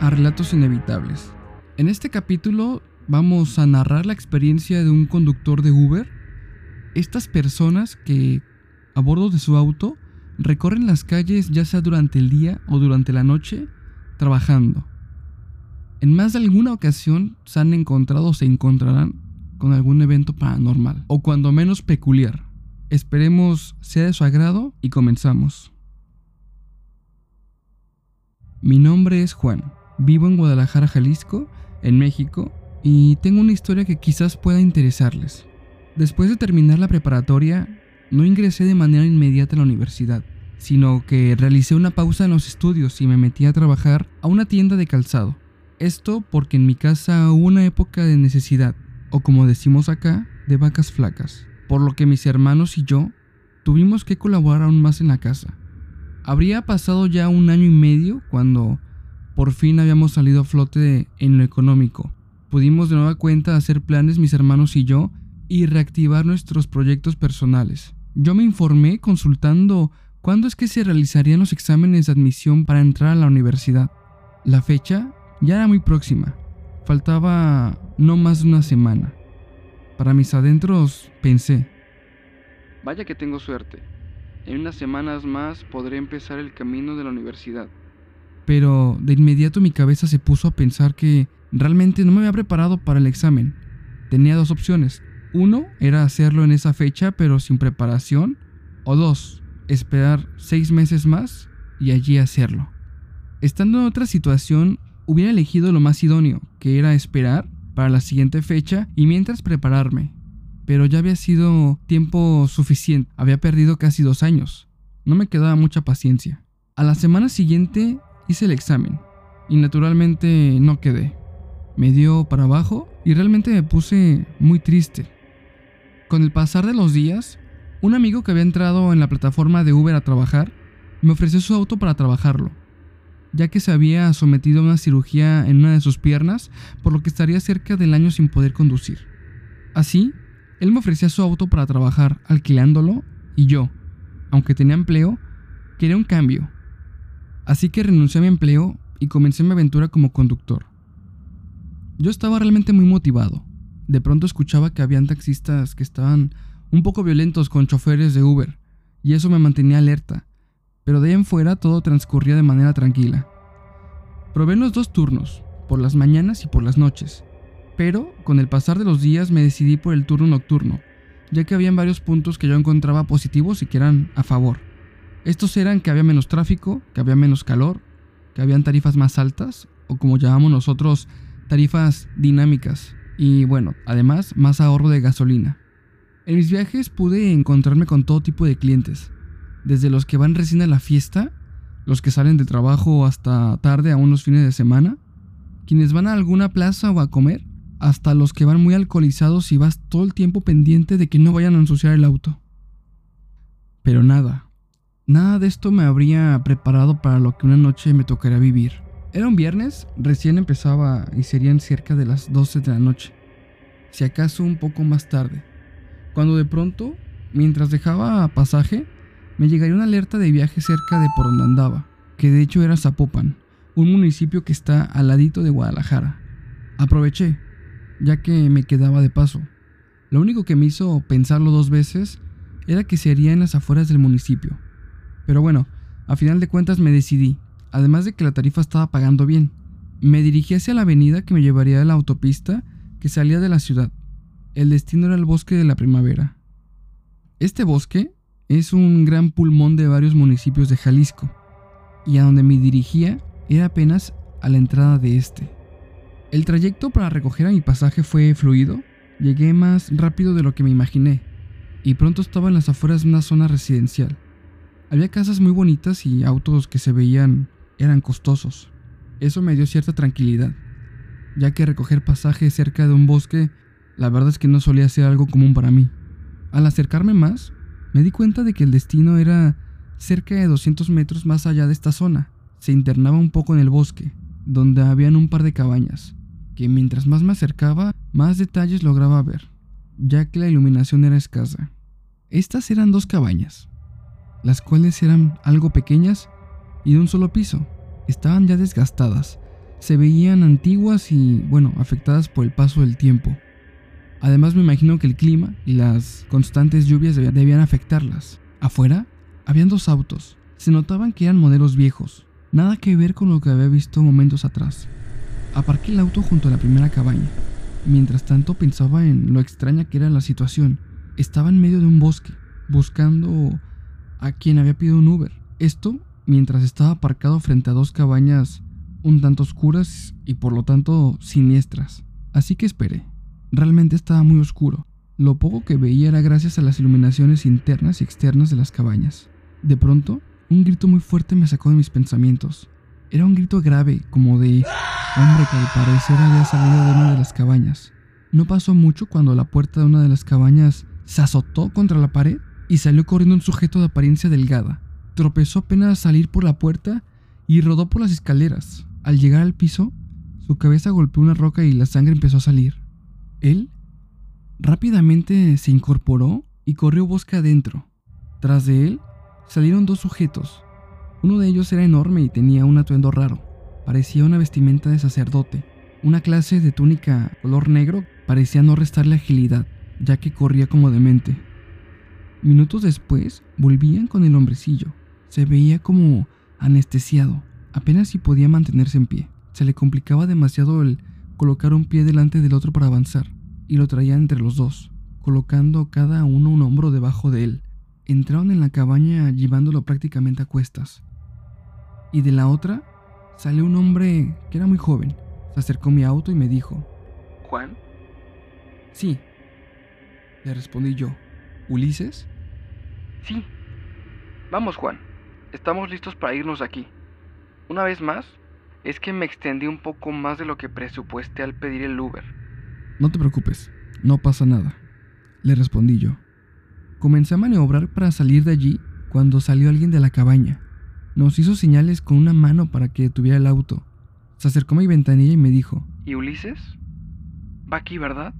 A Relatos Inevitables. En este capítulo vamos a narrar la experiencia de un conductor de Uber. Estas personas que a bordo de su auto recorren las calles ya sea durante el día o durante la noche trabajando. En más de alguna ocasión se han encontrado o se encontrarán con algún evento paranormal o cuando menos peculiar. Esperemos sea de su agrado y comenzamos. Mi nombre es Juan, vivo en Guadalajara, Jalisco, en México, y tengo una historia que quizás pueda interesarles. Después de terminar la preparatoria, no ingresé de manera inmediata a la universidad, sino que realicé una pausa en los estudios y me metí a trabajar a una tienda de calzado. Esto porque en mi casa hubo una época de necesidad, o como decimos acá, de vacas flacas por lo que mis hermanos y yo tuvimos que colaborar aún más en la casa. Habría pasado ya un año y medio cuando por fin habíamos salido a flote en lo económico. Pudimos de nueva cuenta hacer planes mis hermanos y yo y reactivar nuestros proyectos personales. Yo me informé consultando cuándo es que se realizarían los exámenes de admisión para entrar a la universidad. La fecha ya era muy próxima. Faltaba no más de una semana. Para mis adentros pensé, vaya que tengo suerte. En unas semanas más podré empezar el camino de la universidad. Pero de inmediato mi cabeza se puso a pensar que realmente no me había preparado para el examen. Tenía dos opciones. Uno era hacerlo en esa fecha pero sin preparación. O dos, esperar seis meses más y allí hacerlo. Estando en otra situación, hubiera elegido lo más idóneo, que era esperar para la siguiente fecha y mientras prepararme. Pero ya había sido tiempo suficiente, había perdido casi dos años. No me quedaba mucha paciencia. A la semana siguiente hice el examen y naturalmente no quedé. Me dio para abajo y realmente me puse muy triste. Con el pasar de los días, un amigo que había entrado en la plataforma de Uber a trabajar me ofreció su auto para trabajarlo ya que se había sometido a una cirugía en una de sus piernas, por lo que estaría cerca del año sin poder conducir. Así, él me ofrecía su auto para trabajar alquilándolo y yo, aunque tenía empleo, quería un cambio. Así que renuncié a mi empleo y comencé mi aventura como conductor. Yo estaba realmente muy motivado. De pronto escuchaba que habían taxistas que estaban un poco violentos con choferes de Uber, y eso me mantenía alerta, pero de ahí en fuera todo transcurría de manera tranquila. Probé los dos turnos, por las mañanas y por las noches, pero con el pasar de los días me decidí por el turno nocturno, ya que habían varios puntos que yo encontraba positivos y que eran a favor. Estos eran que había menos tráfico, que había menos calor, que habían tarifas más altas, o como llamamos nosotros, tarifas dinámicas, y bueno, además más ahorro de gasolina. En mis viajes pude encontrarme con todo tipo de clientes, desde los que van recién a la fiesta, los que salen de trabajo hasta tarde a unos fines de semana, quienes van a alguna plaza o a comer, hasta los que van muy alcoholizados y vas todo el tiempo pendiente de que no vayan a ensuciar el auto. Pero nada, nada de esto me habría preparado para lo que una noche me tocaría vivir. Era un viernes, recién empezaba y serían cerca de las 12 de la noche, si acaso un poco más tarde, cuando de pronto, mientras dejaba pasaje, me llegaría una alerta de viaje cerca de por donde andaba, que de hecho era Zapopan, un municipio que está al ladito de Guadalajara. Aproveché, ya que me quedaba de paso. Lo único que me hizo pensarlo dos veces era que sería en las afueras del municipio. Pero bueno, a final de cuentas me decidí, además de que la tarifa estaba pagando bien. Me dirigí hacia la avenida que me llevaría a la autopista que salía de la ciudad. El destino era el bosque de la primavera. Este bosque es un gran pulmón de varios municipios de Jalisco, y a donde me dirigía era apenas a la entrada de este. El trayecto para recoger a mi pasaje fue fluido, llegué más rápido de lo que me imaginé, y pronto estaba en las afueras de una zona residencial. Había casas muy bonitas y autos que se veían eran costosos. Eso me dio cierta tranquilidad, ya que recoger pasaje cerca de un bosque, la verdad es que no solía ser algo común para mí. Al acercarme más, me di cuenta de que el destino era cerca de 200 metros más allá de esta zona. Se internaba un poco en el bosque, donde habían un par de cabañas, que mientras más me acercaba, más detalles lograba ver, ya que la iluminación era escasa. Estas eran dos cabañas, las cuales eran algo pequeñas y de un solo piso. estaban ya desgastadas, se veían antiguas y, bueno, afectadas por el paso del tiempo. Además me imagino que el clima y las constantes lluvias debían afectarlas. Afuera, habían dos autos. Se notaban que eran modelos viejos, nada que ver con lo que había visto momentos atrás. Aparqué el auto junto a la primera cabaña. Mientras tanto pensaba en lo extraña que era la situación. Estaba en medio de un bosque, buscando a quien había pedido un Uber. Esto mientras estaba aparcado frente a dos cabañas un tanto oscuras y por lo tanto siniestras. Así que esperé. Realmente estaba muy oscuro. Lo poco que veía era gracias a las iluminaciones internas y externas de las cabañas. De pronto, un grito muy fuerte me sacó de mis pensamientos. Era un grito grave, como de hombre que al parecer había salido de una de las cabañas. No pasó mucho cuando la puerta de una de las cabañas se azotó contra la pared y salió corriendo un sujeto de apariencia delgada. Tropezó apenas al salir por la puerta y rodó por las escaleras. Al llegar al piso, su cabeza golpeó una roca y la sangre empezó a salir. Él rápidamente se incorporó y corrió bosque adentro. Tras de él salieron dos sujetos. Uno de ellos era enorme y tenía un atuendo raro. Parecía una vestimenta de sacerdote. Una clase de túnica color negro parecía no restarle agilidad, ya que corría como demente. Minutos después volvían con el hombrecillo. Se veía como anestesiado, apenas si podía mantenerse en pie. Se le complicaba demasiado el colocar un pie delante del otro para avanzar, y lo traía entre los dos, colocando cada uno un hombro debajo de él. Entraron en la cabaña llevándolo prácticamente a cuestas. Y de la otra salió un hombre que era muy joven. Se acercó a mi auto y me dijo, ¿Juan? Sí. Le respondí yo, ¿Ulises? Sí. Vamos, Juan. Estamos listos para irnos de aquí. Una vez más, es que me extendí un poco más de lo que presupuesté al pedir el Uber. No te preocupes, no pasa nada, le respondí yo. Comencé a maniobrar para salir de allí cuando salió alguien de la cabaña. Nos hizo señales con una mano para que detuviera el auto. Se acercó a mi ventanilla y me dijo, ¿Y Ulises? ¿Va aquí, verdad?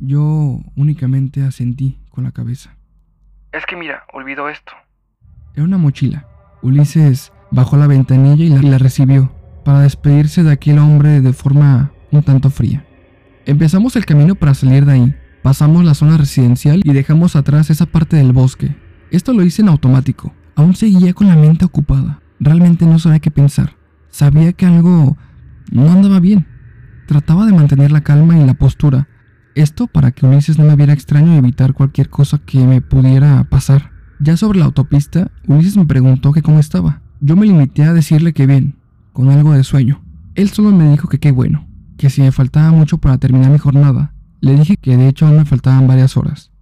Yo únicamente asentí con la cabeza. Es que mira, olvidó esto. Era una mochila. Ulises bajó la ventanilla y la, recibió, para despedirse de aquel hombre de forma un tanto fría. Empezamos el camino para salir de ahí. Pasamos la zona residencial y dejamos atrás esa parte del bosque. Esto lo hice en automático. Aún seguía con la mente ocupada. Realmente no sabía qué pensar. Sabía que algo no andaba bien. Trataba de mantener la calma y la postura. Esto para que Ulises no me viera extraño y evitar cualquier cosa que me pudiera pasar. Ya sobre la autopista, Ulises me preguntó que cómo estaba. Yo me limité a decirle que bien, con algo de sueño. Él solo me dijo que qué bueno, que si me faltaba mucho para terminar mi jornada. Le dije que de hecho aún me faltaban varias horas.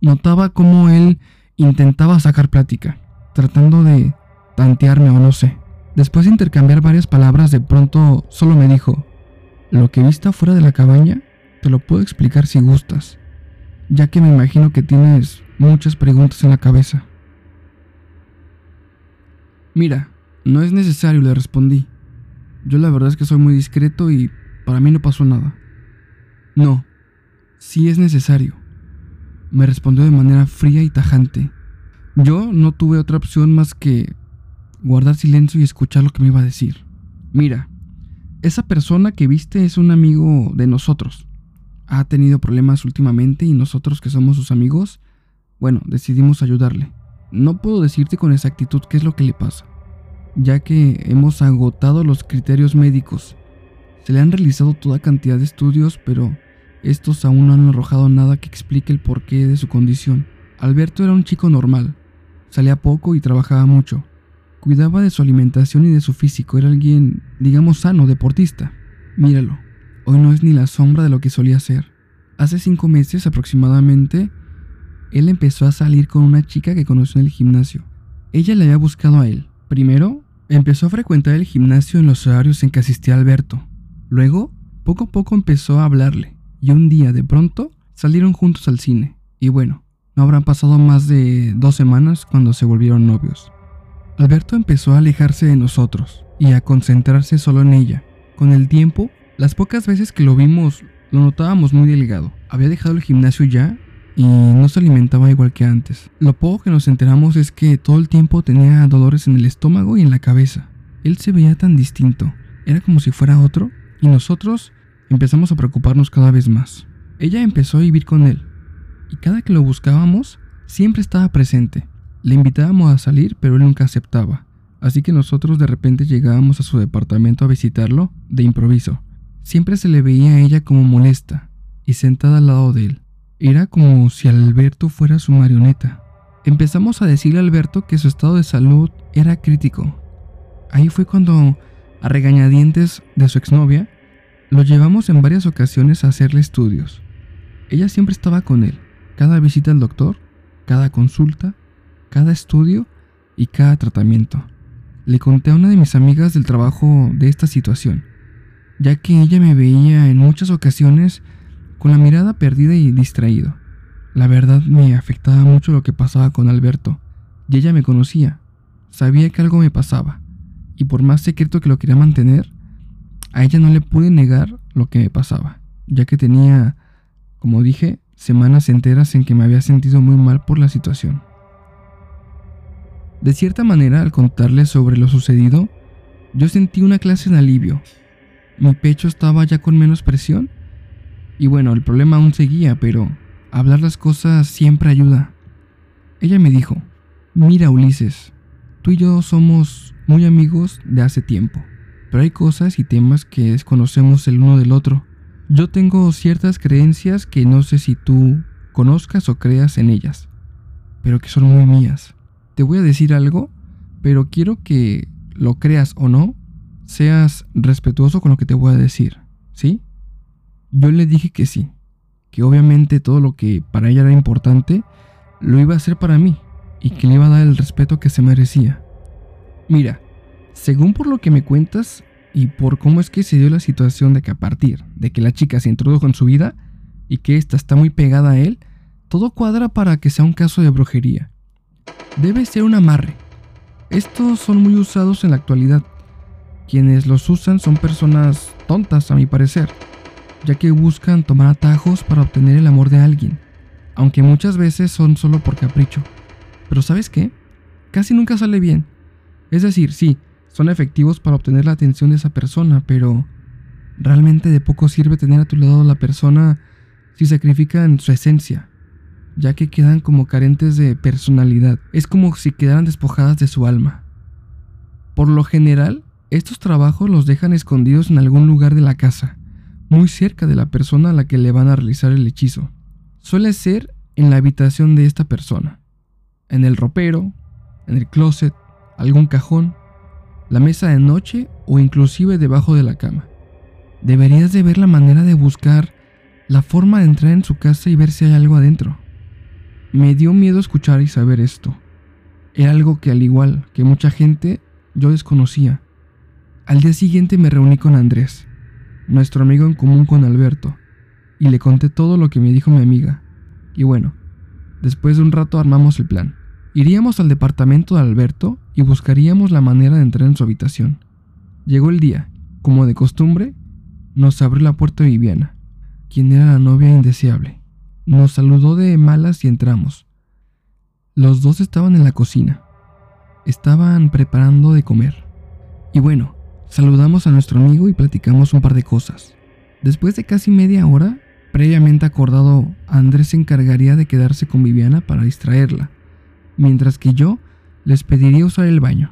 Notaba cómo él intentaba sacar plática, tratando de tantearme o no sé. Después de intercambiar varias palabras, de pronto solo me dijo, lo que viste afuera de la cabaña, te lo puedo explicar si gustas, ya que me imagino que tienes muchas preguntas en la cabeza. Mira, no es necesario, le respondí. Yo la verdad es que soy muy discreto y para mí no pasó nada. No, sí es necesario, me respondió de manera fría y tajante. Yo no tuve otra opción más que guardar silencio y escuchar lo que me iba a decir. Mira, esa persona que viste es un amigo de nosotros. Ha tenido problemas últimamente y nosotros que somos sus amigos, bueno, decidimos ayudarle. No puedo decirte con exactitud qué es lo que le pasa, ya que hemos agotado los criterios médicos. Se le han realizado toda cantidad de estudios, pero estos aún no han arrojado nada que explique el porqué de su condición. Alberto era un chico normal, salía poco y trabajaba mucho. Cuidaba de su alimentación y de su físico, era alguien, digamos, sano, deportista. Míralo, hoy no es ni la sombra de lo que solía ser. Hace cinco meses aproximadamente él empezó a salir con una chica que conoció en el gimnasio. Ella le había buscado a él. Primero, empezó a frecuentar el gimnasio en los horarios en que asistía Alberto. Luego, poco a poco empezó a hablarle. Y un día, de pronto, salieron juntos al cine. Y bueno, no habrán pasado más de dos semanas cuando se volvieron novios. Alberto empezó a alejarse de nosotros y a concentrarse solo en ella. Con el tiempo, las pocas veces que lo vimos, lo notábamos muy delgado. Había dejado el gimnasio ya y no se alimentaba igual que antes. Lo poco que nos enteramos es que todo el tiempo tenía dolores en el estómago y en la cabeza. Él se veía tan distinto, era como si fuera otro, y nosotros empezamos a preocuparnos cada vez más. Ella empezó a vivir con él, y cada que lo buscábamos, siempre estaba presente. Le invitábamos a salir, pero él nunca aceptaba. Así que nosotros de repente llegábamos a su departamento a visitarlo de improviso. Siempre se le veía a ella como molesta y sentada al lado de él. Era como si Alberto fuera su marioneta. Empezamos a decirle a Alberto que su estado de salud era crítico. Ahí fue cuando, a regañadientes de su exnovia, lo llevamos en varias ocasiones a hacerle estudios. Ella siempre estaba con él, cada visita al doctor, cada consulta, cada estudio y cada tratamiento. Le conté a una de mis amigas del trabajo de esta situación, ya que ella me veía en muchas ocasiones con la mirada perdida y distraído. La verdad me afectaba mucho lo que pasaba con Alberto, y ella me conocía, sabía que algo me pasaba, y por más secreto que lo quería mantener, a ella no le pude negar lo que me pasaba, ya que tenía, como dije, semanas enteras en que me había sentido muy mal por la situación. De cierta manera, al contarle sobre lo sucedido, yo sentí una clase de alivio. Mi pecho estaba ya con menos presión. Y bueno, el problema aún seguía, pero hablar las cosas siempre ayuda. Ella me dijo, mira Ulises, tú y yo somos muy amigos de hace tiempo pero hay cosas y temas que desconocemos el uno del otro. Yo tengo ciertas creencias que no sé si tú conozcas o creas en ellas, pero que son muy mías. Te voy a decir algo, pero quiero que lo creas o no, seas respetuoso con lo que te voy a decir, ¿sí? Yo le dije que sí, que obviamente todo lo que para ella era importante, lo iba a hacer para mí y que le iba a dar el respeto que se merecía. Mira, según por lo que me cuentas y por cómo es que se dio la situación de que a partir de que la chica se introdujo en su vida y que ésta está muy pegada a él, todo cuadra para que sea un caso de brujería. Debe ser un amarre. Estos son muy usados en la actualidad. Quienes los usan son personas tontas, a mi parecer, ya que buscan tomar atajos para obtener el amor de alguien, aunque muchas veces son solo por capricho. Pero ¿sabes qué? Casi nunca sale bien. Es decir, sí, son efectivos para obtener la atención de esa persona, pero realmente de poco sirve tener a tu lado a la persona si sacrifican su esencia, ya que quedan como carentes de personalidad. Es como si quedaran despojadas de su alma. Por lo general, estos trabajos los dejan escondidos en algún lugar de la casa, muy cerca de la persona a la que le van a realizar el hechizo. Suele ser en la habitación de esta persona, en el ropero, en el closet, algún cajón la mesa de noche o inclusive debajo de la cama. Deberías de ver la manera de buscar la forma de entrar en su casa y ver si hay algo adentro. Me dio miedo escuchar y saber esto. Era algo que al igual que mucha gente yo desconocía. Al día siguiente me reuní con Andrés, nuestro amigo en común con Alberto, y le conté todo lo que me dijo mi amiga. Y bueno, después de un rato armamos el plan. Iríamos al departamento de Alberto y buscaríamos la manera de entrar en su habitación. Llegó el día, como de costumbre, nos abrió la puerta Viviana, quien era la novia indeseable. Nos saludó de malas y entramos. Los dos estaban en la cocina. Estaban preparando de comer. Y bueno, saludamos a nuestro amigo y platicamos un par de cosas. Después de casi media hora, previamente acordado, Andrés se encargaría de quedarse con Viviana para distraerla mientras que yo les pediría usar el baño.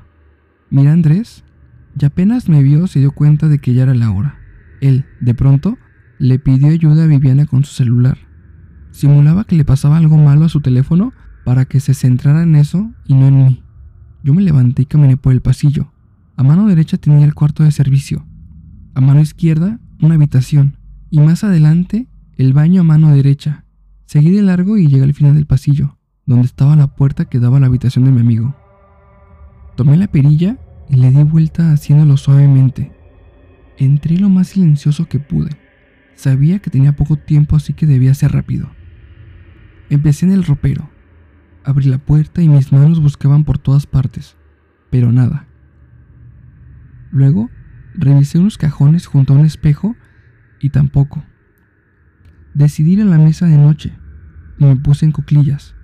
Mira Andrés, y apenas me vio se dio cuenta de que ya era la hora. Él, de pronto, le pidió ayuda a Viviana con su celular. Simulaba que le pasaba algo malo a su teléfono para que se centrara en eso y no en mí. Yo me levanté y caminé por el pasillo. A mano derecha tenía el cuarto de servicio. A mano izquierda, una habitación. Y más adelante, el baño a mano derecha. Seguí de largo y llegué al final del pasillo donde estaba la puerta que daba a la habitación de mi amigo. Tomé la perilla y le di vuelta haciéndolo suavemente. Entré lo más silencioso que pude. Sabía que tenía poco tiempo así que debía ser rápido. Empecé en el ropero. Abrí la puerta y mis manos buscaban por todas partes, pero nada. Luego revisé unos cajones junto a un espejo y tampoco. Decidí ir a la mesa de noche y me puse en cuclillas.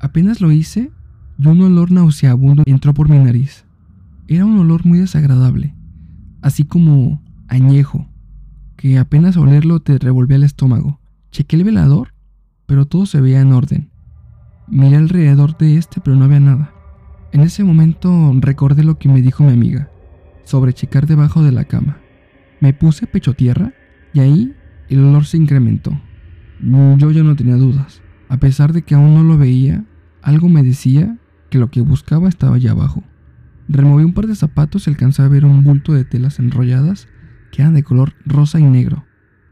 Apenas lo hice y un olor nauseabundo entró por mi nariz. Era un olor muy desagradable, así como añejo, que apenas olerlo te revolvía el estómago. Chequé el velador, pero todo se veía en orden. Miré alrededor de este, pero no había nada. En ese momento recordé lo que me dijo mi amiga sobre checar debajo de la cama. Me puse pecho tierra y ahí el olor se incrementó. Yo ya no tenía dudas. A pesar de que aún no lo veía, algo me decía que lo que buscaba estaba allá abajo. Removí un par de zapatos y alcancé a ver un bulto de telas enrolladas que eran de color rosa y negro.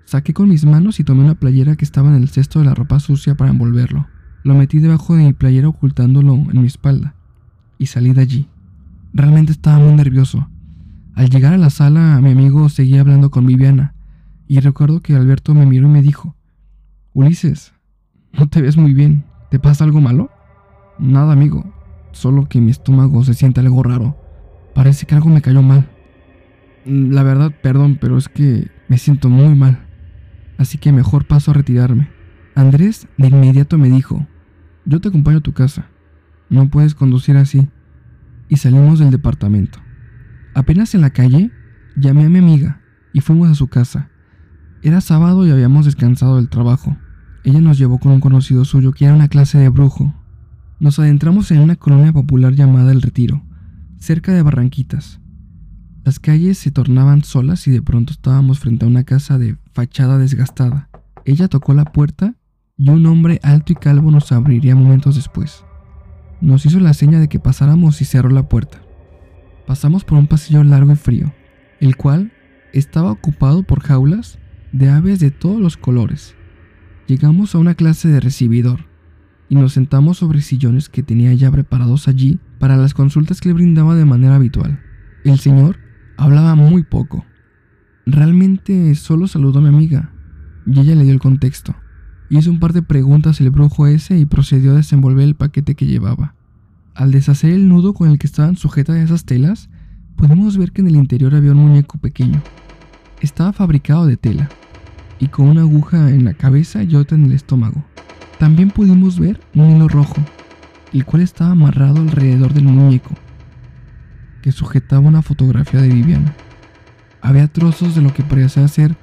Saqué con mis manos y tomé una playera que estaba en el cesto de la ropa sucia para envolverlo. Lo metí debajo de mi playera ocultándolo en mi espalda y salí de allí. Realmente estaba muy nervioso. Al llegar a la sala, mi amigo seguía hablando con Viviana y recuerdo que Alberto me miró y me dijo, Ulises, no te ves muy bien, ¿te pasa algo malo? Nada, amigo, solo que mi estómago se siente algo raro. Parece que algo me cayó mal. La verdad, perdón, pero es que me siento muy mal. Así que mejor paso a retirarme. Andrés de inmediato me dijo, yo te acompaño a tu casa. No puedes conducir así. Y salimos del departamento. Apenas en la calle, llamé a mi amiga y fuimos a su casa. Era sábado y habíamos descansado del trabajo. Ella nos llevó con un conocido suyo que era una clase de brujo. Nos adentramos en una colonia popular llamada El Retiro, cerca de Barranquitas. Las calles se tornaban solas y de pronto estábamos frente a una casa de fachada desgastada. Ella tocó la puerta y un hombre alto y calvo nos abriría momentos después. Nos hizo la seña de que pasáramos y cerró la puerta. Pasamos por un pasillo largo y frío, el cual estaba ocupado por jaulas de aves de todos los colores. Llegamos a una clase de recibidor y nos sentamos sobre sillones que tenía ya preparados allí para las consultas que le brindaba de manera habitual. El señor hablaba muy poco. Realmente solo saludó a mi amiga y ella le dio el contexto. Hizo un par de preguntas el brujo ese y procedió a desenvolver el paquete que llevaba. Al deshacer el nudo con el que estaban sujetas esas telas, pudimos ver que en el interior había un muñeco pequeño. Estaba fabricado de tela y con una aguja en la cabeza y otra en el estómago. También pudimos ver un hilo rojo, el cual estaba amarrado alrededor del muñeco, que sujetaba una fotografía de Viviana. Había trozos de lo que parecía ser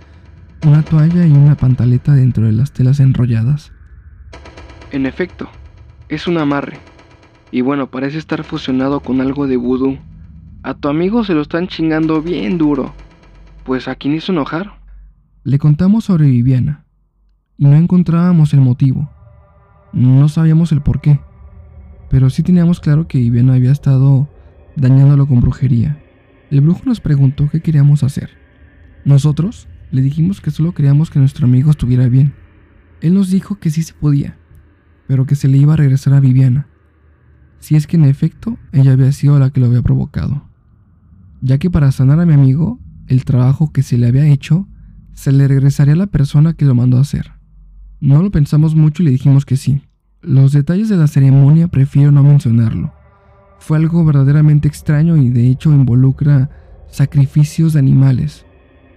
una toalla y una pantaleta dentro de las telas enrolladas. En efecto, es un amarre. Y bueno, parece estar fusionado con algo de vudú. A tu amigo se lo están chingando bien duro. Pues a quién hizo enojar. Le contamos sobre Viviana. Y no encontrábamos el motivo. No sabíamos el por qué. Pero sí teníamos claro que Viviana había estado dañándolo con brujería. El brujo nos preguntó qué queríamos hacer. Nosotros le dijimos que solo queríamos que nuestro amigo estuviera bien. Él nos dijo que sí se podía, pero que se le iba a regresar a Viviana, si es que en efecto ella había sido la que lo había provocado. Ya que para sanar a mi amigo, el trabajo que se le había hecho, se le regresaría a la persona que lo mandó a hacer. No lo pensamos mucho y le dijimos que sí. Los detalles de la ceremonia prefiero no mencionarlo. Fue algo verdaderamente extraño y de hecho involucra sacrificios de animales,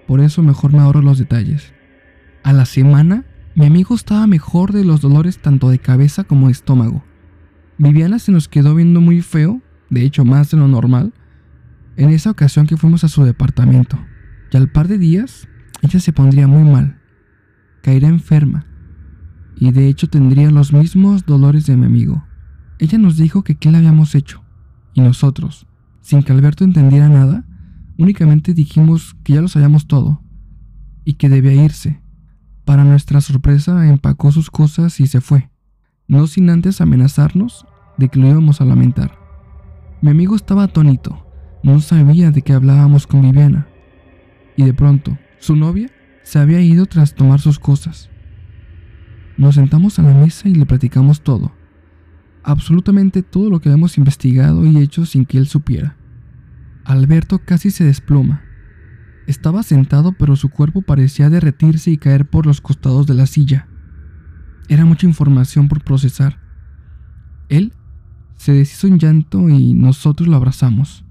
por eso mejor me ahorro los detalles. A la semana, mi amigo estaba mejor de los dolores tanto de cabeza como de estómago. Viviana se nos quedó viendo muy feo, de hecho más de lo normal, en esa ocasión que fuimos a su departamento. Y al par de días, ella se pondría muy mal. Caería enferma. Y de hecho tendría los mismos dolores de mi amigo. Ella nos dijo que qué le habíamos hecho. Y nosotros, sin que Alberto entendiera nada, Únicamente dijimos que ya lo sabíamos todo y que debía irse. Para nuestra sorpresa, empacó sus cosas y se fue, no sin antes amenazarnos de que lo íbamos a lamentar. Mi amigo estaba atónito, no sabía de qué hablábamos con Viviana. Y de pronto, su novia se había ido tras tomar sus cosas. Nos sentamos a la mesa y le platicamos todo, absolutamente todo lo que habíamos investigado y hecho sin que él supiera. Alberto casi se desploma. Estaba sentado pero su cuerpo parecía derretirse y caer por los costados de la silla. Era mucha información por procesar. Él se deshizo en llanto y nosotros lo abrazamos.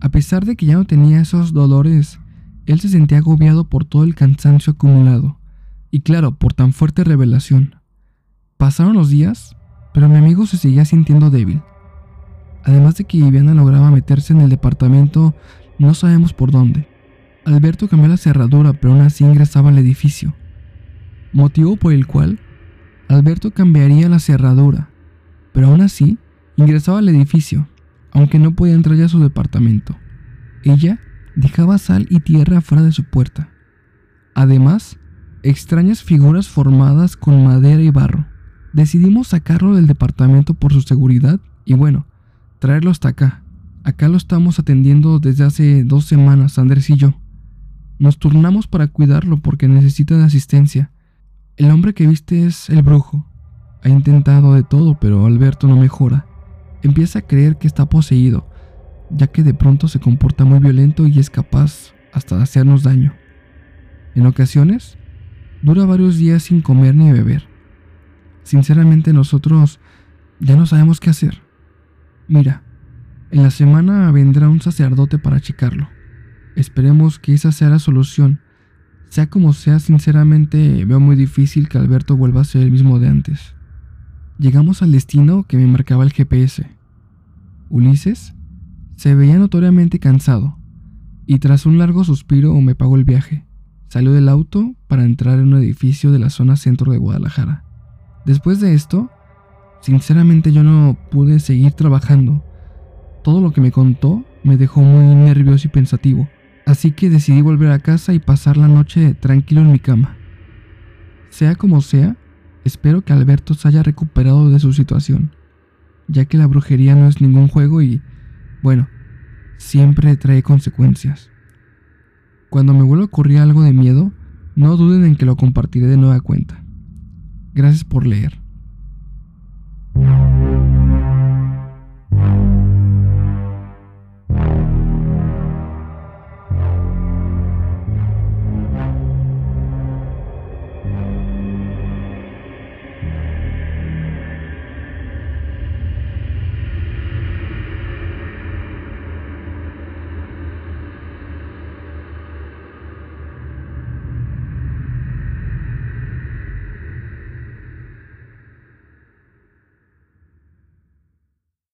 A pesar de que ya no tenía esos dolores, él se sentía agobiado por todo el cansancio acumulado y claro, por tan fuerte revelación. Pasaron los días, pero mi amigo se seguía sintiendo débil. Además de que Viviana lograba meterse en el departamento, no sabemos por dónde. Alberto cambió la cerradura, pero aún así ingresaba al edificio. Motivo por el cual Alberto cambiaría la cerradura, pero aún así ingresaba al edificio, aunque no podía entrar ya a su departamento. Ella dejaba sal y tierra fuera de su puerta. Además, extrañas figuras formadas con madera y barro. Decidimos sacarlo del departamento por su seguridad y bueno, traerlo hasta acá. Acá lo estamos atendiendo desde hace dos semanas, Andrés y yo. Nos turnamos para cuidarlo porque necesita de asistencia. El hombre que viste es el brujo. Ha intentado de todo, pero Alberto no mejora. Empieza a creer que está poseído, ya que de pronto se comporta muy violento y es capaz hasta hacernos daño. En ocasiones, dura varios días sin comer ni beber. Sinceramente nosotros ya no sabemos qué hacer. Mira, en la semana vendrá un sacerdote para achicarlo. Esperemos que esa sea la solución. Sea como sea, sinceramente veo muy difícil que Alberto vuelva a ser el mismo de antes. Llegamos al destino que me marcaba el GPS. Ulises se veía notoriamente cansado, y tras un largo suspiro me pagó el viaje. Salió del auto para entrar en un edificio de la zona centro de Guadalajara. Después de esto, sinceramente yo no pude seguir trabajando. Todo lo que me contó me dejó muy nervioso y pensativo así que decidí volver a casa y pasar la noche tranquilo en mi cama. Sea como sea, espero que Alberto se haya recuperado de su situación, ya que la brujería no es ningún juego y, bueno, siempre trae consecuencias. Cuando me vuelva a ocurrir algo de miedo, no duden en que lo compartiré de nueva cuenta. Gracias por leer.